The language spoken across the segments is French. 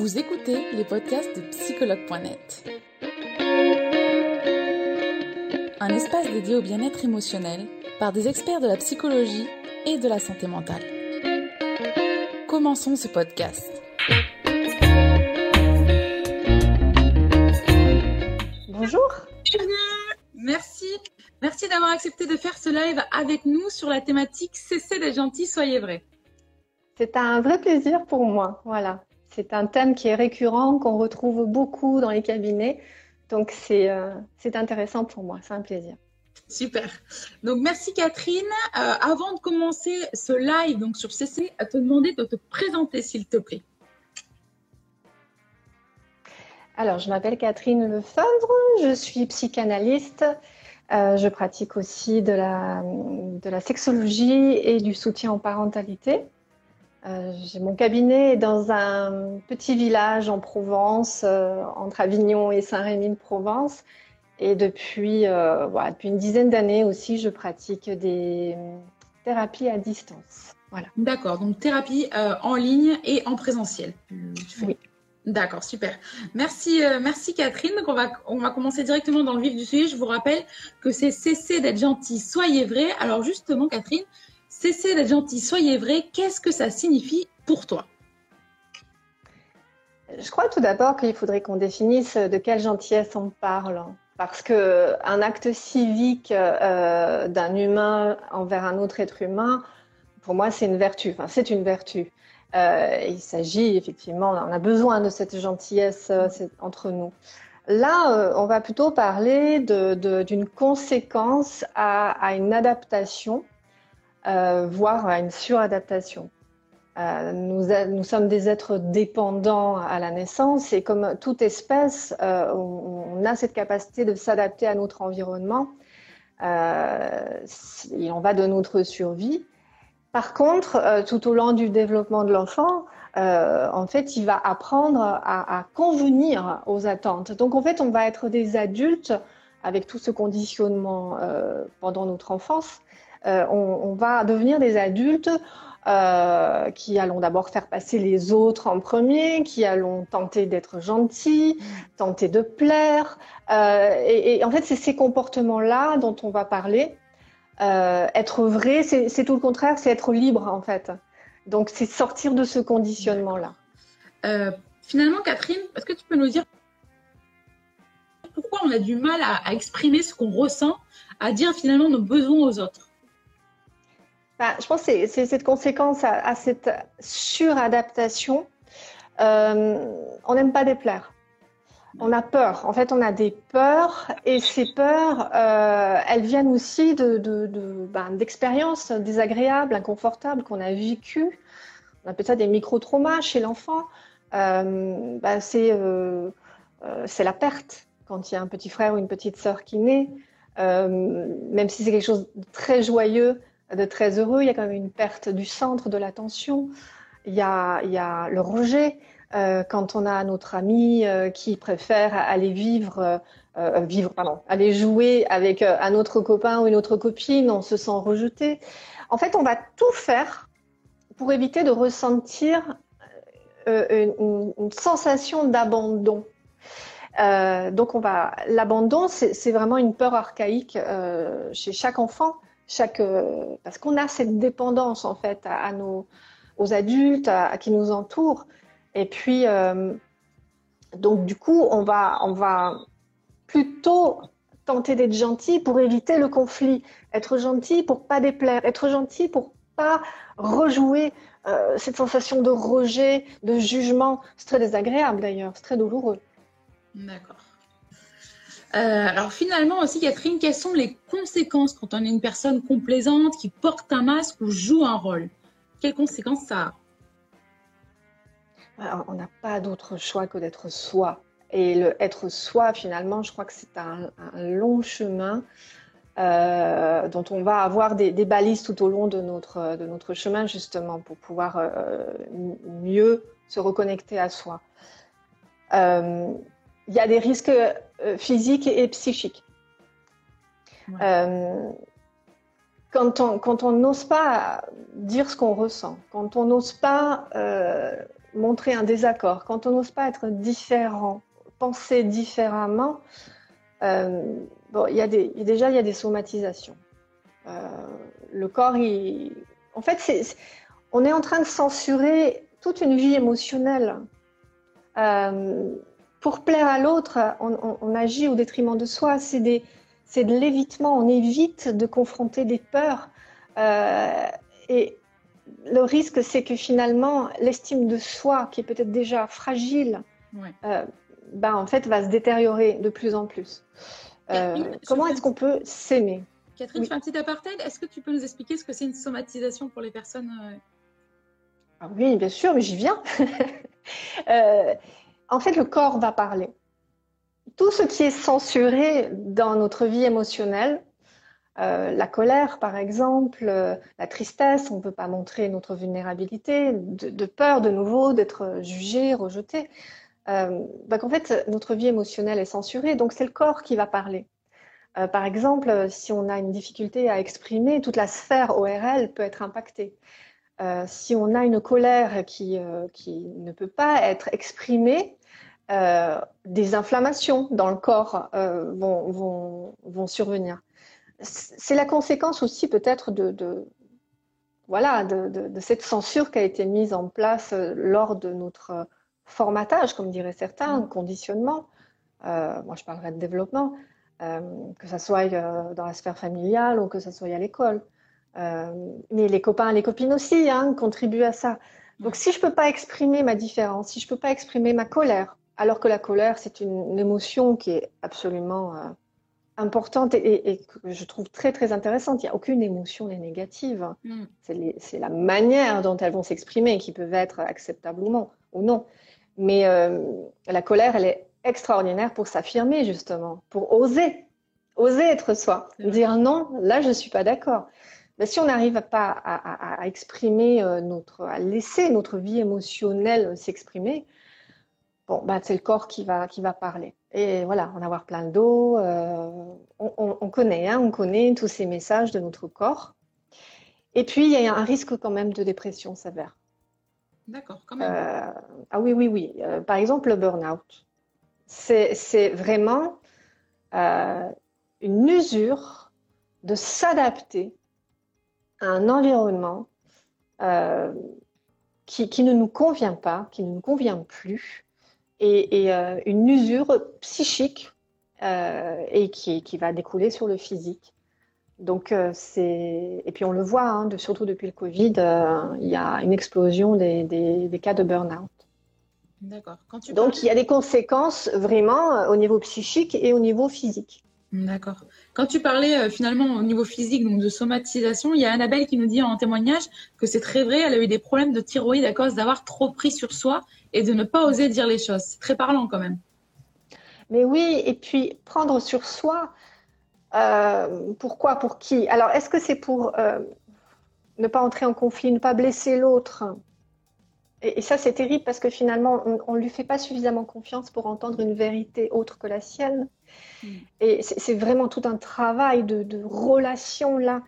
Vous écoutez les podcasts de psychologue.net. Un espace dédié au bien-être émotionnel par des experts de la psychologie et de la santé mentale. Commençons ce podcast. Bonjour. Merci. Merci d'avoir accepté de faire ce live avec nous sur la thématique Cessez d'être gentil, soyez vrai. C'est un vrai plaisir pour moi. Voilà. C'est un thème qui est récurrent, qu'on retrouve beaucoup dans les cabinets. Donc, c'est euh, intéressant pour moi. C'est un plaisir. Super. Donc, merci Catherine. Euh, avant de commencer ce live donc sur CC, à te demander de te présenter, s'il te plaît. Alors, je m'appelle Catherine Lefebvre. Je suis psychanalyste. Euh, je pratique aussi de la, de la sexologie et du soutien en parentalité. Euh, j'ai mon cabinet dans un petit village en Provence, euh, entre Avignon et Saint-Rémy-de-Provence. Et depuis, euh, voilà, depuis une dizaine d'années aussi, je pratique des thérapies à distance. Voilà. D'accord, donc thérapie en ligne et en présentiel. Oui. D'accord, super. Merci, merci Catherine. Donc on va, on va commencer directement dans le vif du sujet. Je vous rappelle que c'est cesser d'être gentil, soyez vrai. Alors justement, Catherine, Cessez d'être gentil, soyez vrai. Qu'est-ce que ça signifie pour toi? Je crois tout d'abord qu'il faudrait qu'on définisse de quelle gentillesse on parle. Parce qu'un acte civique euh, d'un humain envers un autre être humain, pour moi, c'est une vertu. Enfin, c'est une vertu. Euh, il s'agit effectivement, on a besoin de cette gentillesse euh, entre nous. Là, on va plutôt parler d'une conséquence à, une adaptation euh, voire à une suradaptation. Euh, nous, sommes des êtres dépendants à la naissance et comme toute espèce, euh, on, a cette capacité de s'adapter à notre environnement. il en va de notre survie. Par contre, tout au long du développement de l'enfant, en fait, il va apprendre à, convenir aux attentes. Donc, en fait, on va être des adultes avec tout ce conditionnement pendant notre enfance euh, on, va devenir des adultes euh, qui allons d'abord faire passer les autres en premier, qui allons tenter d'être gentils, tenter de plaire. Euh, et, en fait, c'est ces comportements-là dont on va parler. être vrai, c'est tout le contraire, c'est être libre en fait. Donc, c'est sortir de ce conditionnement-là. finalement, Catherine, est-ce que tu peux nous dire pourquoi on a du mal à exprimer ce qu'on ressent, à dire finalement nos besoins aux autres? Bah, je pense que c'est cette conséquence à, cette suradaptation. Euh, on n'aime pas déplaire. On a peur. En fait, on a des peurs et ces peurs, euh, elles viennent aussi ben, d'expériences de, désagréables, inconfortables qu'on a vécues. On appelle ça des micro-traumas chez l'enfant. Euh, ben, c'est la perte quand il y a un petit frère ou une petite sœur qui naît. même si c'est quelque chose de très joyeux, de très heureux, il y a quand même une perte du centre de l'attention. Il y a, le rejet euh, quand on a notre ami euh, qui préfère aller vivre, euh, vivre, aller jouer avec un autre copain ou une autre copine, on se sent rejeté. En fait, on va tout faire pour éviter de ressentir une, une, sensation d'abandon. donc, on va l'abandon, c'est vraiment une peur archaïque chez chaque enfant euh, parce qu'on a cette dépendance en fait à, nos, aux adultes, à, qui nous entourent. Et puis, euh, donc du coup, on va, on va plutôt tenter d'être gentil pour éviter le conflit, être gentil pour pas déplaire, être gentil pour pas rejouer euh, cette sensation de rejet, de jugement. C'est très désagréable d'ailleurs, c'est très douloureux. D'accord. Euh, alors finalement aussi, Catherine, quelles sont les conséquences quand on est une personne complaisante qui porte un masque ou joue un rôle? Quelles conséquences ça a? On n'a pas d'autre choix que d'être soi. Et le être soi, finalement, je crois que c'est un, long chemin euh, dont on va avoir des, balises tout au long de notre, de notre chemin, justement, pour pouvoir euh, mieux se reconnecter à soi il y a des risques euh, physiques et, psychiques. Euh, quand on quand on n'ose pas dire ce qu'on ressent, quand on n'ose pas euh, montrer un désaccord, quand on n'ose pas être différent, penser différemment, euh, bon, y a des, déjà il y a des somatisations. Euh, le corps, il, en fait, c'est, on est en train de censurer toute une vie émotionnelle. Euh, pour plaire à l'autre, on, on, on, agit au détriment de soi. C'est de l'évitement. On évite de confronter des peurs. Euh, et le risque, c'est que finalement, l'estime de soi, qui est peut-être déjà fragile, ouais. euh, ben, en fait, va se détériorer de plus en plus. Euh, comment est-ce qu'on peut s'aimer? Catherine, oui. je fais un petit apartheid. Est-ce que tu peux nous expliquer ce que c'est une somatisation pour les personnes ah Oui, bien sûr, mais j'y viens. euh, en fait, le corps va parler. Tout ce qui est censuré dans notre vie émotionnelle, euh, la colère, par exemple, euh, la tristesse, on ne peut pas montrer notre vulnérabilité, de, peur de nouveau d'être jugé, rejeté. Euh, en fait, notre vie émotionnelle est censurée, donc c'est le corps qui va parler. Euh, par exemple, si on a une difficulté à exprimer, toute la sphère ORL peut être impactée. Euh, si on a une colère qui, qui ne peut pas être exprimée, des inflammations dans le corps vont, vont, vont survenir c'est la conséquence aussi peut-être de, de, voilà, de, de, de, cette censure qui a été mise en place lors de notre formatage, comme diraient certains, conditionnement. Euh, moi, je parlerai de développement, euh, que ce soit euh, dans la sphère familiale ou que ce soit à l'école. Euh, mais les copains et les copines aussi hein, contribuent à ça. Donc, si je ne peux pas exprimer ma différence, si je ne peux pas exprimer ma colère, alors que la colère, c'est une, une, émotion qui est absolument importante et, et, que je trouve très très intéressante. Il n'y a aucune émotion n'est négative. Mm. C'est la manière dont elles vont s'exprimer qui peuvent être acceptables ou non. Ou non. Mais euh, la colère, elle est extraordinaire pour s'affirmer justement, pour oser, oser être soi, dire non, là je ne suis pas d'accord. Mais si on n'arrive pas à, à, à exprimer euh, notre, à laisser notre vie émotionnelle s'exprimer, bon, bah, c'est le corps qui va, qui va parler. Et voilà, en avoir plein le dos, euh, on, on, on, connaît, hein, on connaît tous ces messages de notre corps. Et puis, il y a un risque quand même de dépression sévère. D'accord, quand même. Euh, ah oui, oui, oui. Euh, par exemple, le burn-out. C'est vraiment euh, une usure de s'adapter un environnement euh, qui, qui, ne nous convient pas, qui ne nous convient plus, et, et euh, une usure psychique euh, et qui, qui, va découler sur le physique. Donc, c'est. Et puis, on le voit, hein, de, surtout depuis le Covid, il y a une explosion des, des, des cas de burn-out. D'accord. Donc, il y a des conséquences vraiment au niveau psychique et au niveau physique. D'accord. Quand tu parlais euh, finalement au niveau physique, donc de somatisation, il y a Annabelle qui nous dit en témoignage que c'est très vrai, elle a eu des problèmes de thyroïde à cause d'avoir trop pris sur soi et de ne pas oser dire les choses. C'est très parlant quand même. Mais oui, et puis prendre sur soi, euh, pourquoi Pour qui? Alors, est-ce que c'est pour euh, ne pas entrer en conflit, ne pas blesser l'autre? Et, et, ça, c'est terrible parce que finalement, on ne lui fait pas suffisamment confiance pour entendre une vérité autre que la sienne. Mm. Et c'est vraiment tout un travail de, de relation là.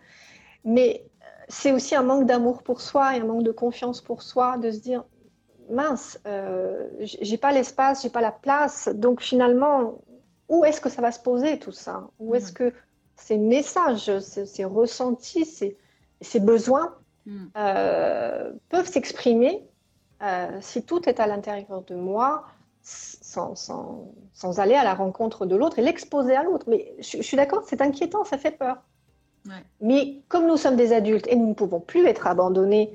Mais c'est aussi un manque d'amour pour soi et un manque de confiance pour soi, de se dire mince, euh, j'ai pas l'espace, j'ai pas la place. Donc finalement, où est-ce que ça va se poser tout ça? Où est-ce que ces messages, ces, ces ressentis, ces, ces besoins mm. euh, peuvent s'exprimer euh, si tout est à l'intérieur de moi, sans, sans, sans, aller à la rencontre de l'autre et l'exposer à l'autre Mais je, je suis d'accord, c'est inquiétant, ça fait peur. Ouais. Mais comme nous sommes des adultes et nous ne pouvons plus être abandonnés,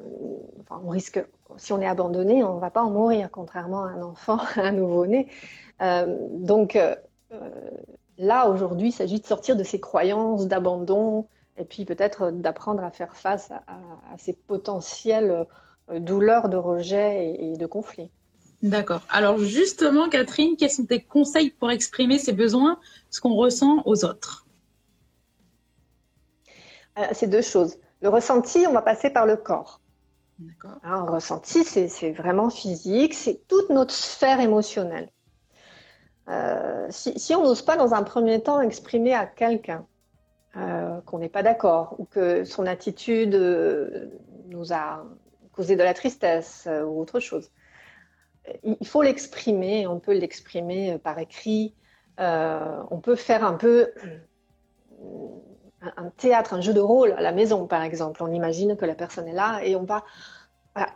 euh, enfin, on risque, si on est abandonné, on ne va pas en mourir, contrairement à un enfant, à un nouveau-né. Euh, donc euh, là, aujourd'hui, il s'agit de sortir de ces croyances d'abandon et puis peut-être d'apprendre à faire face à, à, à, ces potentielles douleurs de rejet et, et de conflit. D'accord. Alors justement, Catherine, quels sont tes conseils pour exprimer ces besoins, ce qu'on ressent aux autres? Euh, C'est deux choses. Le ressenti, on va passer par le corps. D'accord. Un ressenti, c'est vraiment physique, c'est toute notre sphère émotionnelle. Euh, si, si, on n'ose pas dans un premier temps exprimer à quelqu'un euh, qu'on n'est pas d'accord ou que son attitude nous a causé de la tristesse ou autre chose. Il faut l'exprimer, on peut l'exprimer par écrit, on peut faire un peu un théâtre, un jeu de rôle à la maison, par exemple. On imagine que la personne est là et on va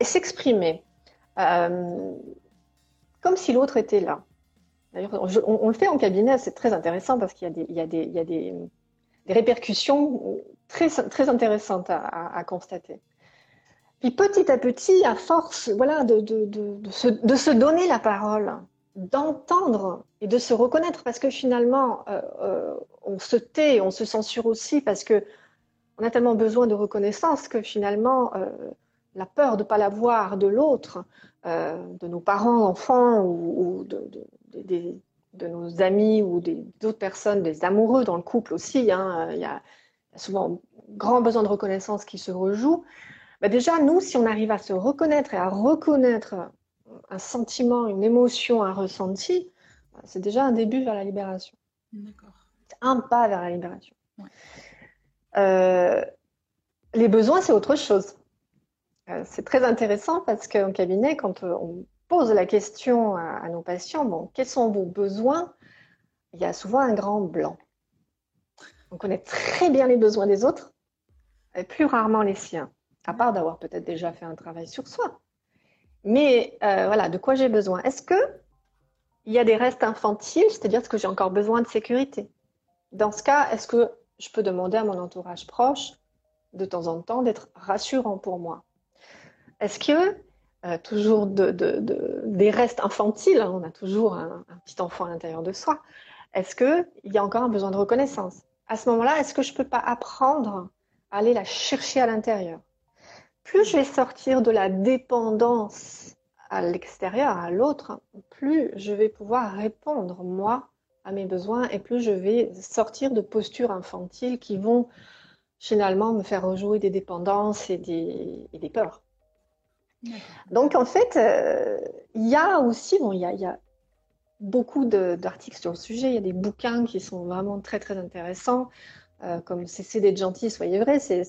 s'exprimer euh, comme si l'autre était là. D'ailleurs, on, le fait en cabinet, c'est très intéressant parce qu'il y a des, répercussions très intéressantes à, constater. Puis petit à petit, à force voilà, de, de, se, donner la parole, d'entendre et de se reconnaître, parce que finalement, euh, euh, on se tait, on se censure aussi, parce que on a tellement besoin de reconnaissance que finalement, euh, la peur de ne pas l'avoir de l'autre, de nos parents, enfants, ou, de, nos amis, ou d'autres personnes, des amoureux dans le couple aussi, hein, il y, a, souvent grand besoin de reconnaissance qui se rejoue. Bah, déjà, nous, si on arrive à se reconnaître et à reconnaître un sentiment, une émotion, un ressenti, c'est déjà un début vers la libération. D'accord. Un pas vers la libération. Euh, les besoins, c'est autre chose. Euh, c'est très intéressant parce qu'en cabinet, quand euh, on pose la question à, nos patients, bon, quels sont vos besoins Il y a souvent un grand blanc. On connaît très bien les besoins des autres, et plus rarement les siens, à part d'avoir peut-être déjà fait un travail sur soi. Mais euh, voilà, de quoi j'ai besoin? Est-ce que il y a des restes infantiles, c'est-à-dire est-ce que j'ai encore besoin de sécurité? Dans ce cas, est-ce que je peux demander à mon entourage proche de temps en temps d'être rassurant pour moi? Est-ce que euh, toujours de, des restes infantiles, hein, on a toujours un, petit enfant à l'intérieur de soi, est-ce qu'il y a encore un besoin de reconnaissance? À ce moment-là, est-ce que je ne peux pas apprendre à aller la chercher à l'intérieur? Plus je vais sortir de la dépendance à l'extérieur, à l'autre, plus je vais pouvoir répondre, moi, à mes besoins et plus je vais sortir de postures infantiles qui vont finalement me faire rejouer des dépendances et des, des peurs. Donc en fait, euh, il y a aussi, bon, il y a, y a beaucoup d'articles sur le sujet, il y a des bouquins qui sont vraiment très très intéressants, euh, comme Cessez d'être gentil, soyez vrai, c'est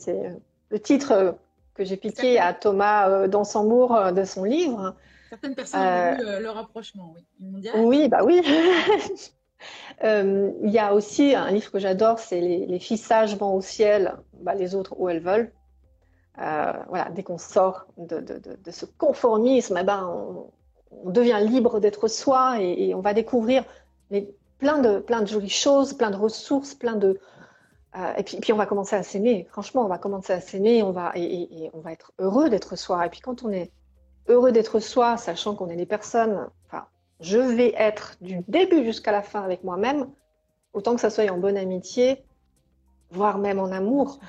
le titre que j'ai piqué à Thomas euh, dans son mour euh, de son livre. Certaines personnes ont vu le, rapprochement, oui. Oui, bah oui. Il y a aussi un livre que j'adore, c'est les, les, filles sages vont au ciel, bah, les autres où elles veulent. Euh, voilà, dès qu'on sort de, de, de, ce conformisme, eh ben, on, devient libre d'être soi et, on va découvrir les, plein, de, plein de jolies choses, plein de ressources, plein de, euh, et puis, puis, on va commencer à s'aimer. Franchement, on va commencer à s'aimer, on va et, on va être heureux d'être soi. Et puis quand on est heureux d'être soi, sachant qu'on est des personnes, enfin, je vais être du début jusqu'à la fin avec moi-même, autant que ça soit en bonne amitié, voire même en amour.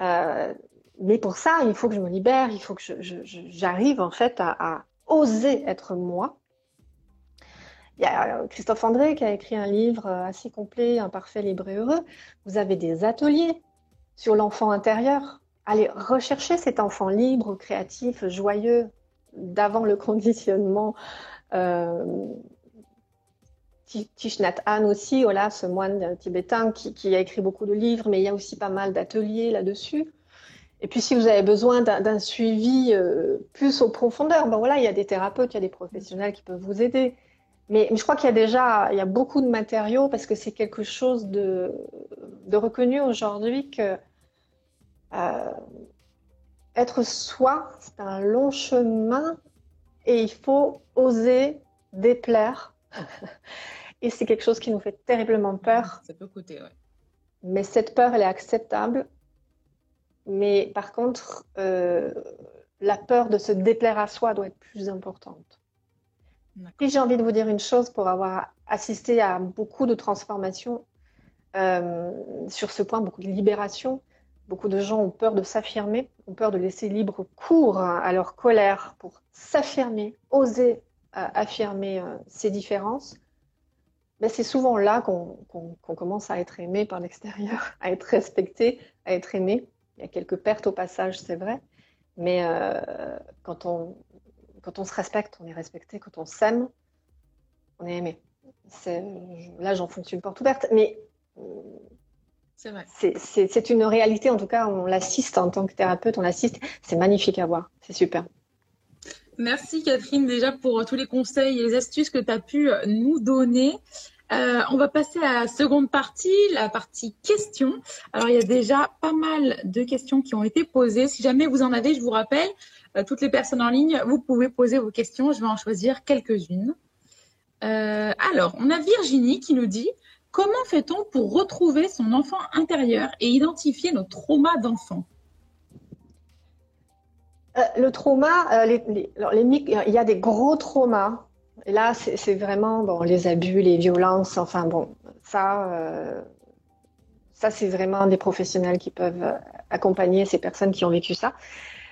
Euh, mais pour ça, il faut que je me libère, il faut que j'arrive en fait à, à oser être moi il y a euh, Christophe André qui a écrit un livre euh, assez complet, Imparfait, libre et heureux. Vous avez des ateliers sur l'enfant intérieur. Allez rechercher cet enfant libre, créatif, joyeux, d'avant le conditionnement. Euh, Thich Nhat Hanh aussi, voilà, ce moine tibétain qui, a écrit beaucoup de livres, mais il y a aussi pas mal d'ateliers là-dessus. Et puis, si vous avez besoin d'un suivi euh, plus au profondeur, ben voilà, il y a des thérapeutes, il y a des professionnels qui peuvent vous aider. Mais, je crois qu'il y a déjà il y a beaucoup de matériaux parce que c'est quelque chose de, de reconnu aujourd'hui que euh, être soi, c'est un long chemin et il faut oser déplaire. et c'est quelque chose qui nous fait terriblement peur. Ça peut coûter, oui. Mais cette peur, elle est acceptable. Mais par contre, euh, la peur de se déplaire à soi doit être plus importante. Si j'ai envie de vous dire une chose pour avoir assisté à beaucoup de transformations euh, sur ce point, beaucoup de libération. Beaucoup de gens ont peur de s'affirmer, ont peur de laisser libre cours à leur colère pour s'affirmer, oser euh, affirmer euh, ses différences. Mais c'est souvent là qu'on commence à être aimé par l'extérieur, à être respecté, à être aimé. Il y a quelques pertes au passage, c'est vrai. Mais quand on, quand on se respecte, on est respecté. Quand on s'aime, on est aimé. Là, j'en fonctionne porte ouverte. Mais C'est une réalité, en tout cas, on l'assiste en tant que thérapeute, on l'assiste. C'est magnifique à voir, c'est super. Merci Catherine déjà pour tous les conseils et les astuces que tu as pu nous donner. Euh, on va passer à la seconde partie, la partie questions. Alors, il y a déjà pas mal de questions qui ont été posées. Si jamais vous en avez, je vous rappelle, euh, toutes les personnes en ligne, vous pouvez poser vos questions. Je vais en choisir quelques-unes. Euh, alors, on a Virginie qui nous dit Comment fait-on pour retrouver son enfant intérieur et identifier nos traumas d'enfant? Le trauma, il y a des gros traumas là, c'est vraiment bon, les abus, les violences, enfin bon, ça, euh, ça c'est vraiment des professionnels qui peuvent euh, accompagner ces personnes qui ont vécu ça.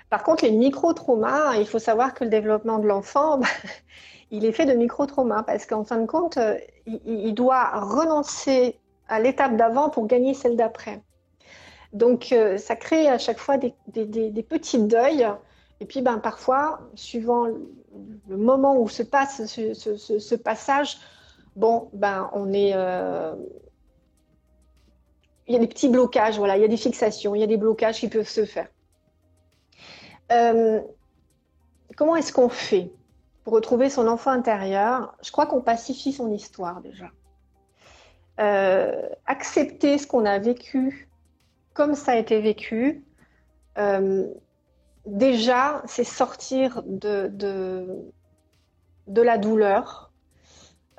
Par contre, les micro-traumas, il faut savoir que le développement de l'enfant, bah, il est fait de micro-traumas parce qu'en fin de compte, euh, il, doit renoncer à l'étape d'avant pour gagner celle d'après. Donc, ça crée à chaque fois des petits deuils. Et puis, ben, parfois, suivant le moment où se passe ce, passage, bon, ben, on est. Euh, il y a des petits blocages, voilà, il y a des fixations, il y a des blocages qui peuvent se faire. Euh, comment est-ce qu'on fait pour retrouver son enfant intérieur? Je crois qu'on pacifie son histoire déjà. Euh, accepter ce qu'on a vécu comme ça a été vécu déjà, c'est sortir de, de, la douleur.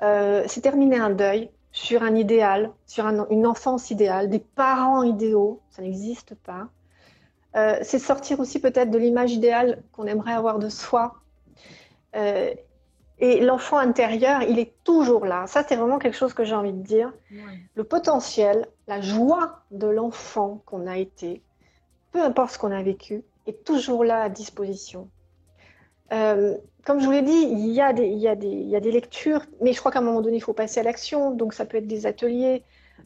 Euh, c'est terminer un deuil sur un idéal, sur une enfance idéale, des parents idéaux, ça n'existe pas. Euh, c'est sortir aussi peut-être de l'image idéale qu'on aimerait avoir de soi. Euh, et l'enfant intérieur, il est toujours là. Ça, c'est vraiment quelque chose que j'ai envie de dire. Le potentiel, la joie de l'enfant qu'on a été, peu importe ce qu'on a vécu, est toujours là à disposition. Euh, comme je vous l'ai dit, il y, a des, lectures, mais je crois qu'à un moment donné, il faut passer à l'action. Donc, ça peut être des ateliers.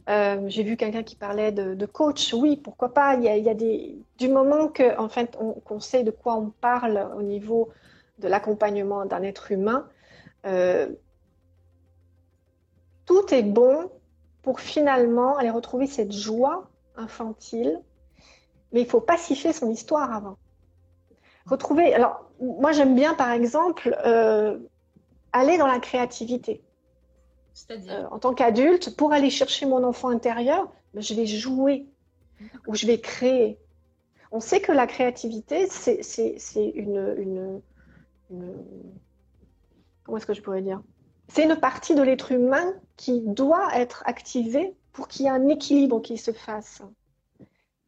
Euh, j'ai vu quelqu'un qui parlait de, coach. Oui, pourquoi pas. Il y a, des, du moment que, en fait, qu'on sait de quoi on parle au niveau de l'accompagnement d'un être humain, euh, tout est bon pour finalement aller retrouver cette joie infantile mais il faut pacifier son histoire avant. Retrouver. Alors, moi, j'aime bien, par exemple, euh, aller dans la créativité. C'est-à-dire euh, En tant qu'adulte, pour aller chercher mon enfant intérieur, ben, je vais jouer ou je vais créer. On sait que la créativité, c'est une, une, une, Comment est-ce que je pourrais dire? C'est une partie de l'être humain qui doit être activée pour qu'il y ait un équilibre qui se fasse.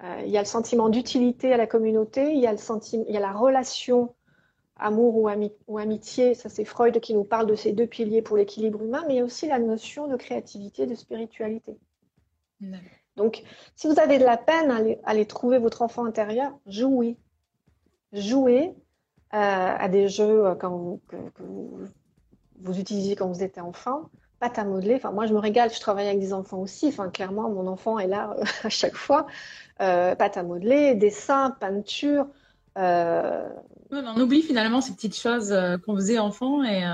Euh, il y a le sentiment d'utilité à la communauté, il y a, le sentiment, il y a la relation amour ou, ou amitié, ça c'est Freud qui nous parle de ces deux piliers pour l'équilibre humain, mais il y a aussi la notion de créativité, de spiritualité. Donc, si vous avez de la peine à aller, trouver votre enfant intérieur, jouez. Jouez euh, à des jeux euh, que, vous, vous, utilisiez quand vous étiez enfant. Pâte à modeler, enfin, moi je me régale, je travaille avec des enfants aussi. Enfin, clairement, mon enfant est là à chaque fois. Euh, pâte à modeler, dessin, peinture. Euh, on oublie finalement ces petites choses euh, qu'on faisait enfant et.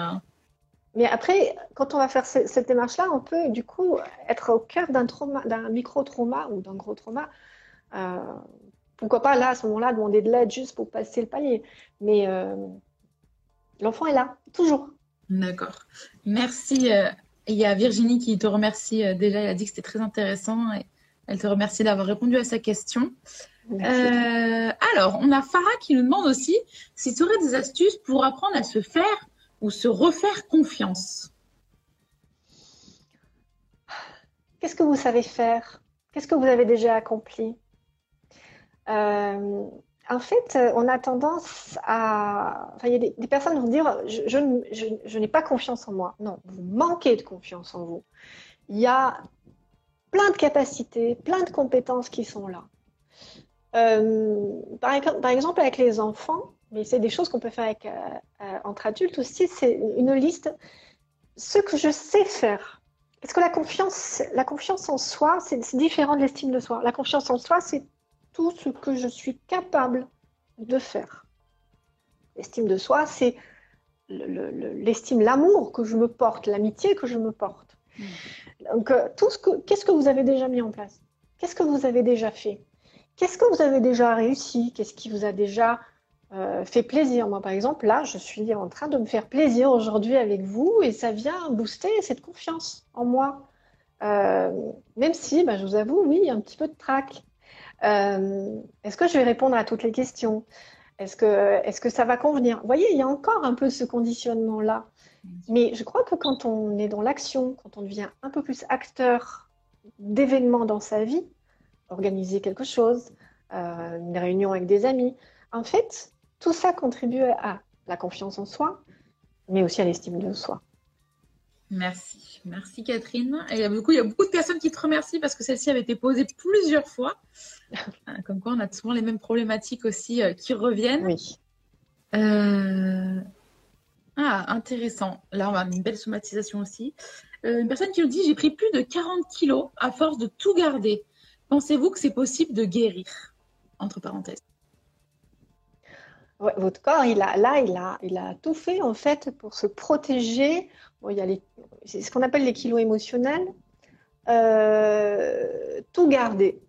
Mais après, quand on va faire cette démarche-là, on peut du coup être au cœur d'un trauma, d'un micro-trauma ou d'un gros trauma. pourquoi pas là, à ce moment-là, demander de l'aide juste pour passer le palier. Mais l'enfant est là, toujours. D'accord. Merci. Il y a Virginie qui te remercie déjà. Elle a dit que c'était très intéressant. Et elle te remercie d'avoir répondu à sa question. Euh, alors, on a Farah qui nous demande aussi si tu aurais des astuces pour apprendre à se faire ou se refaire confiance. Qu'est-ce que vous savez faire? Qu'est-ce que vous avez déjà accompli? Euh, En fait, on a tendance à... Enfin, il y a des, personnes qui vont dire je n'ai pas confiance en moi. Non, vous manquez de confiance en vous. Il y a plein de capacités, plein de compétences qui sont là. Euh, par, exemple, avec les enfants, mais c'est des choses qu'on peut faire euh, euh, entre adultes aussi, c'est une liste, ce que je sais faire. Parce que la confiance, la confiance en soi, c'est différent de l'estime de soi? La confiance en soi, c'est tout ce que je suis capable de faire. L'estime de soi, c'est l'estime, l'amour que je me porte, l'amitié que je me porte. Hmm. Donc, euh, tout ce que, qu'est-ce que vous avez déjà mis en place? Qu'est-ce que vous avez déjà fait? Qu'est-ce que vous avez déjà réussi? Qu'est-ce qui vous a déjà euh, fait plaisir? Moi, par exemple, là, je suis en train de me faire plaisir aujourd'hui avec vous et ça vient booster cette confiance en moi. Euh, même si, bah, je vous avoue, oui, il y a un petit peu de trac. Euh, est-ce que je vais répondre à toutes les questions? Est-ce que, est que ça va convenir? Vous voyez, il y a encore un peu ce conditionnement-là. Mais je crois que quand on est dans l'action, quand on devient un peu plus acteur d'événements dans sa vie, organiser quelque chose, euh, une réunion avec des amis, en fait, tout ça contribue à la confiance en soi, mais aussi à l'estime de soi. Merci, merci Catherine. Et il, y a beaucoup, il y a beaucoup de personnes qui te remercient parce que celle-ci avait été posée plusieurs fois. Euh, comme quoi, on a souvent les mêmes problématiques aussi euh, qui reviennent. Oui. Euh, ah, intéressant. Là, on a une belle somatisation aussi. une personne qui nous dit J'ai pris plus de 40 kilos à force de tout garder. Pensez-vous que c'est possible de guérir? Entre parenthèses. votre corps, il a, là, il a, il a tout fait en fait pour se protéger il y a c'est ce qu'on appelle les kilos émotionnels. Euh, tout garder.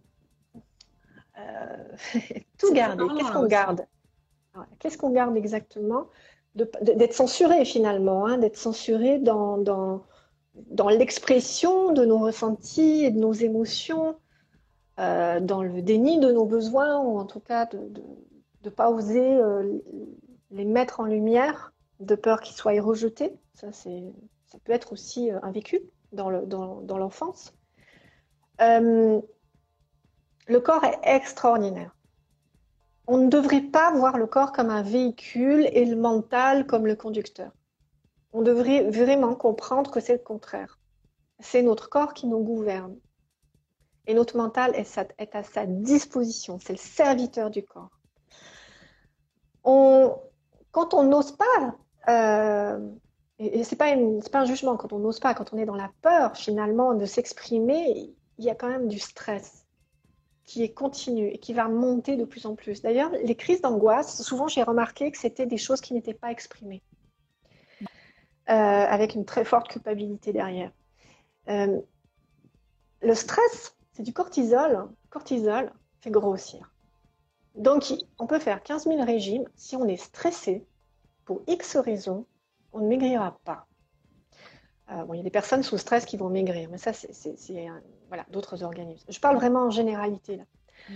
Euh, tout garder. Qu'est-ce qu'on garde Qu'est-ce qu'on garde exactement D'être censuré finalement, hein, d'être censuré dans, dans, dans l'expression de nos ressentis et de nos émotions, euh, dans le déni de nos besoins, ou en tout cas de ne pas oser les mettre en lumière de peur qu'ils soient rejetés. Ça, ça peut être aussi euh, un vécu dans, l'enfance. Euh, le corps est extraordinaire. On ne devrait pas voir le corps comme un véhicule et le mental comme le conducteur. On devrait vraiment comprendre que c'est le contraire. C'est notre corps qui nous gouverne. Et notre mental est, à sa disposition. C'est le serviteur du corps. quand on n'ose pas euh, et, ce n'est pas, pas, un jugement quand on n'ose pas, quand on est dans la peur finalement de s'exprimer, il y a quand même du stress qui est continu et qui va monter de plus en plus. D'ailleurs, les crises d'angoisse, souvent j'ai remarqué que c'était des choses qui n'étaient pas exprimées, euh, avec une très forte culpabilité derrière. Euh, le stress, c'est du cortisol. Cortisol fait grossir. Donc, on peut faire 15 000 régimes si on est stressé pour X raisons, on ne maigrira pas. Euh, il y a des personnes sous stress qui vont maigrir, mais ça, c'est voilà, d'autres organismes. Je parle vraiment en généralité. Là. Mm.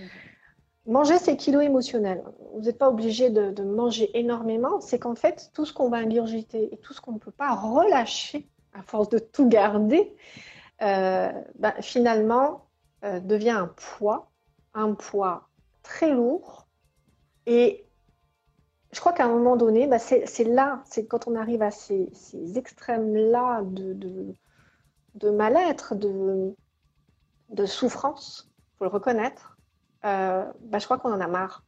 Manger, c'est kilos émotionnels. Vous n'êtes pas obligé de, manger énormément. C'est qu'en fait, tout ce qu'on va ingurgiter et tout ce qu'on ne peut pas relâcher à force de tout garder, euh, ben, finalement, euh, devient un poids, un poids très lourd et je crois qu'à un moment donné, bah, c'est là, c'est quand on arrive à ces, extrêmes-là de, de, mal-être, de, de souffrance, il faut le reconnaître, euh, bah, je crois qu'on en a marre.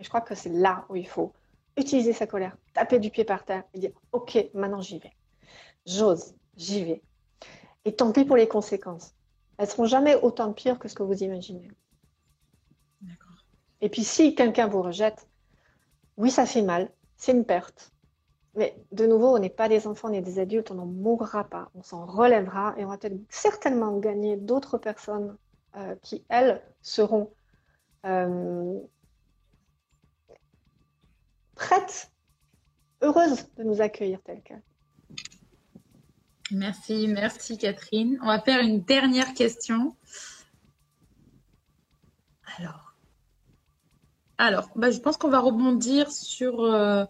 Et je crois que c'est là où il faut utiliser sa colère, taper du pied par terre et dire Ok, maintenant j'y vais. J'ose, j'y vais. Et tant pis pour les conséquences. Elles ne seront jamais autant pires que ce que vous imaginez. Et puis si quelqu'un vous rejette, oui, ça fait mal, c'est une perte. Mais de nouveau, on n'est pas des enfants, on est des adultes, on n'en mourra pas, on s'en relèvera et on va peut-être certainement gagner d'autres personnes euh, qui, elles, seront euh, prêtes, heureuses de nous accueillir telles quelles. Merci, merci Catherine. On va faire une dernière question. Alors, alors, bah, je pense qu'on va rebondir sur, euh,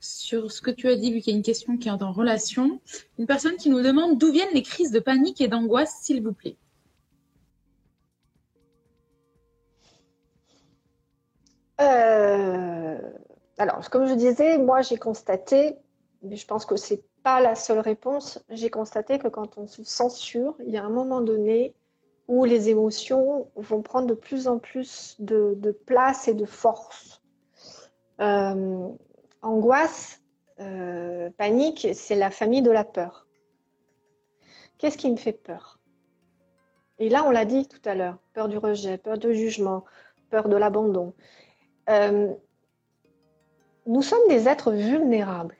sur ce que tu as dit, vu qu'il y a une question qui est en relation. Une personne qui nous demande d'où viennent les crises de panique et d'angoisse, s'il vous plaît. Euh, alors, comme je disais, moi j'ai constaté, mais je pense que ce n'est pas la seule réponse, j'ai constaté que quand on se censure, il y a un moment donné où les émotions vont prendre de plus en plus de, place et de force. Euh, angoisse, euh, panique, c'est la famille de la peur. Qu'est-ce qui me fait peur? Et là, on l'a dit tout à l'heure, peur du rejet, peur du jugement, peur de l'abandon. Euh, nous sommes des êtres vulnérables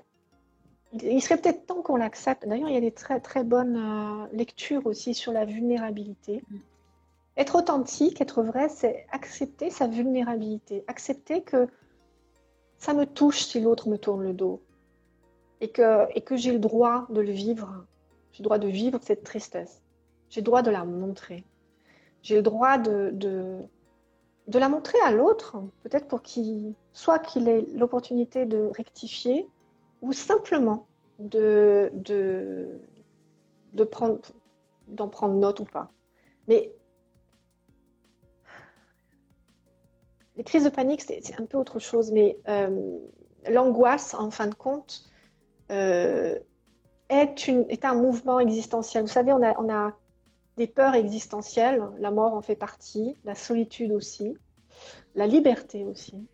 il serait peut-être temps qu'on l'accepte. D'ailleurs, il y a des très très bonnes euh, lectures aussi sur la vulnérabilité. Être authentique, être vrai, c'est accepter sa vulnérabilité, accepter que ça me touche si l'autre me tourne le dos et que, et que j'ai le droit de le vivre. J'ai le droit de vivre cette tristesse. J'ai le droit de la montrer. J'ai le droit de, de, de la montrer à l'autre, peut-être pour qu'il soit qu'il ait l'opportunité de rectifier ou simplement de, de, de prendre d'en prendre note ou pas. Mais les crises de panique, c'est un peu autre chose, mais euh, l'angoisse, en fin de compte, euh, est, une, est, un mouvement existentiel. Vous savez, on a, on a, des peurs existentielles, la mort en fait partie, la solitude aussi, la liberté aussi.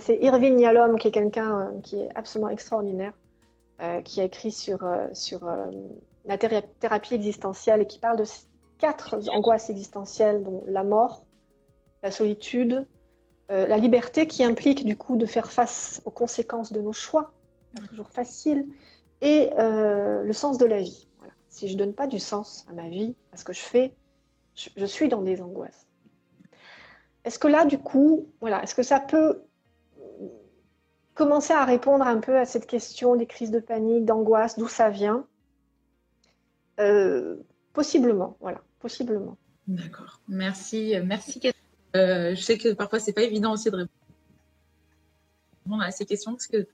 C'est Irving Yalom, qui est quelqu'un euh, qui est absolument extraordinaire, qui a écrit sur, sur la thérapie existentielle et qui parle de quatre angoisses existentielles, dont la mort, la solitude, euh, la liberté qui implique du coup de faire face aux conséquences de nos choix, toujours facile, et euh, le sens de la vie. Si je ne donne pas du sens à ma vie, à ce que je fais, je, suis dans des angoisses. Est-ce que là, du coup, voilà, est-ce que ça peut commencer à répondre un peu à cette question des crises de panique, d'angoisse, d'où ça vient euh, Possiblement, voilà, possiblement. D'accord. Merci, merci euh, je sais que parfois c'est pas évident aussi de répondre à ces questions parce que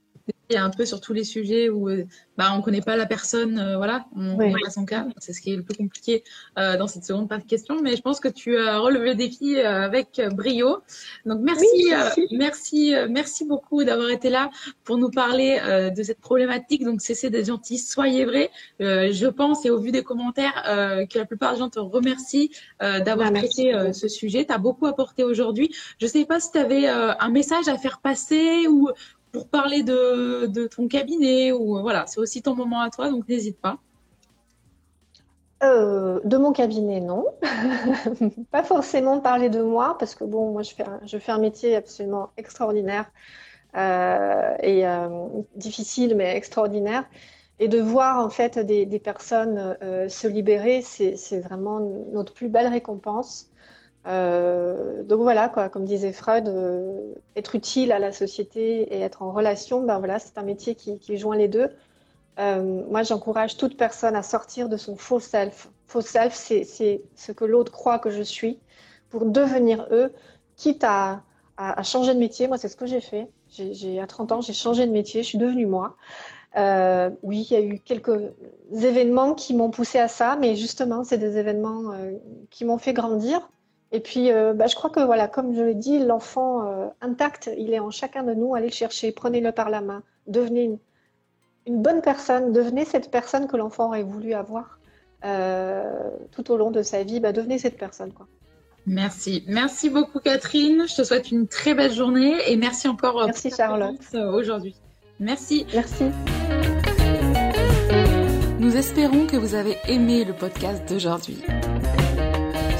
un peu sur tous les sujets où euh, bah, on ne connaît pas la personne, euh, voilà, on ne pas son cas. C'est ce qui est le plus compliqué euh, dans cette seconde partie de question. Mais je pense que tu as relevé le défi avec brio. Donc merci, merci, merci beaucoup d'avoir été là pour nous parler de cette problématique. Donc cessez d'être gentil, soyez vrai. je pense et au vu des commentaires que la plupart des gens te remercient d'avoir bah, traité ce sujet. Tu as beaucoup apporté aujourd'hui. Je ne sais pas si tu avais un message à faire passer ou pour parler de, ton cabinet ou voilà, c'est aussi ton moment à toi, donc n'hésite pas. Euh, de mon cabinet, non. pas forcément parler de moi, parce que bon, moi, je fais un, je fais un métier absolument extraordinaire euh, et euh, difficile, mais extraordinaire. Et de voir en fait des personnes se libérer, c'est vraiment notre plus belle récompense. Euh, donc voilà, quoi, comme disait Freud, euh, être utile à la société et être en relation, ben voilà, c'est un métier qui, joint les deux. Euh, moi, j'encourage toute personne à sortir de son faux self. Faux self, c'est ce que l'autre croit que je suis pour devenir eux, quitte à, changer de métier. Moi, c'est ce que j'ai fait. J'ai à 30 ans, j'ai changé de métier, je suis devenue moi. Oui, il y a eu quelques événements qui m'ont poussé à ça, mais justement, c'est des événements qui m'ont fait grandir. Et puis, euh, bah, je crois que, voilà, comme je l'ai dit, l'enfant euh, intact, il est en chacun de nous. Allez le chercher, prenez-le par la main, devenez une, bonne personne, devenez cette personne que l'enfant aurait voulu avoir euh, tout au long de sa vie. Bah, devenez cette personne. Quoi. Merci. Merci beaucoup, Catherine. Je te souhaite une très belle journée et merci encore merci, pour Charlotte. aujourd'hui. Merci. Merci. Nous espérons que vous avez aimé le podcast d'aujourd'hui.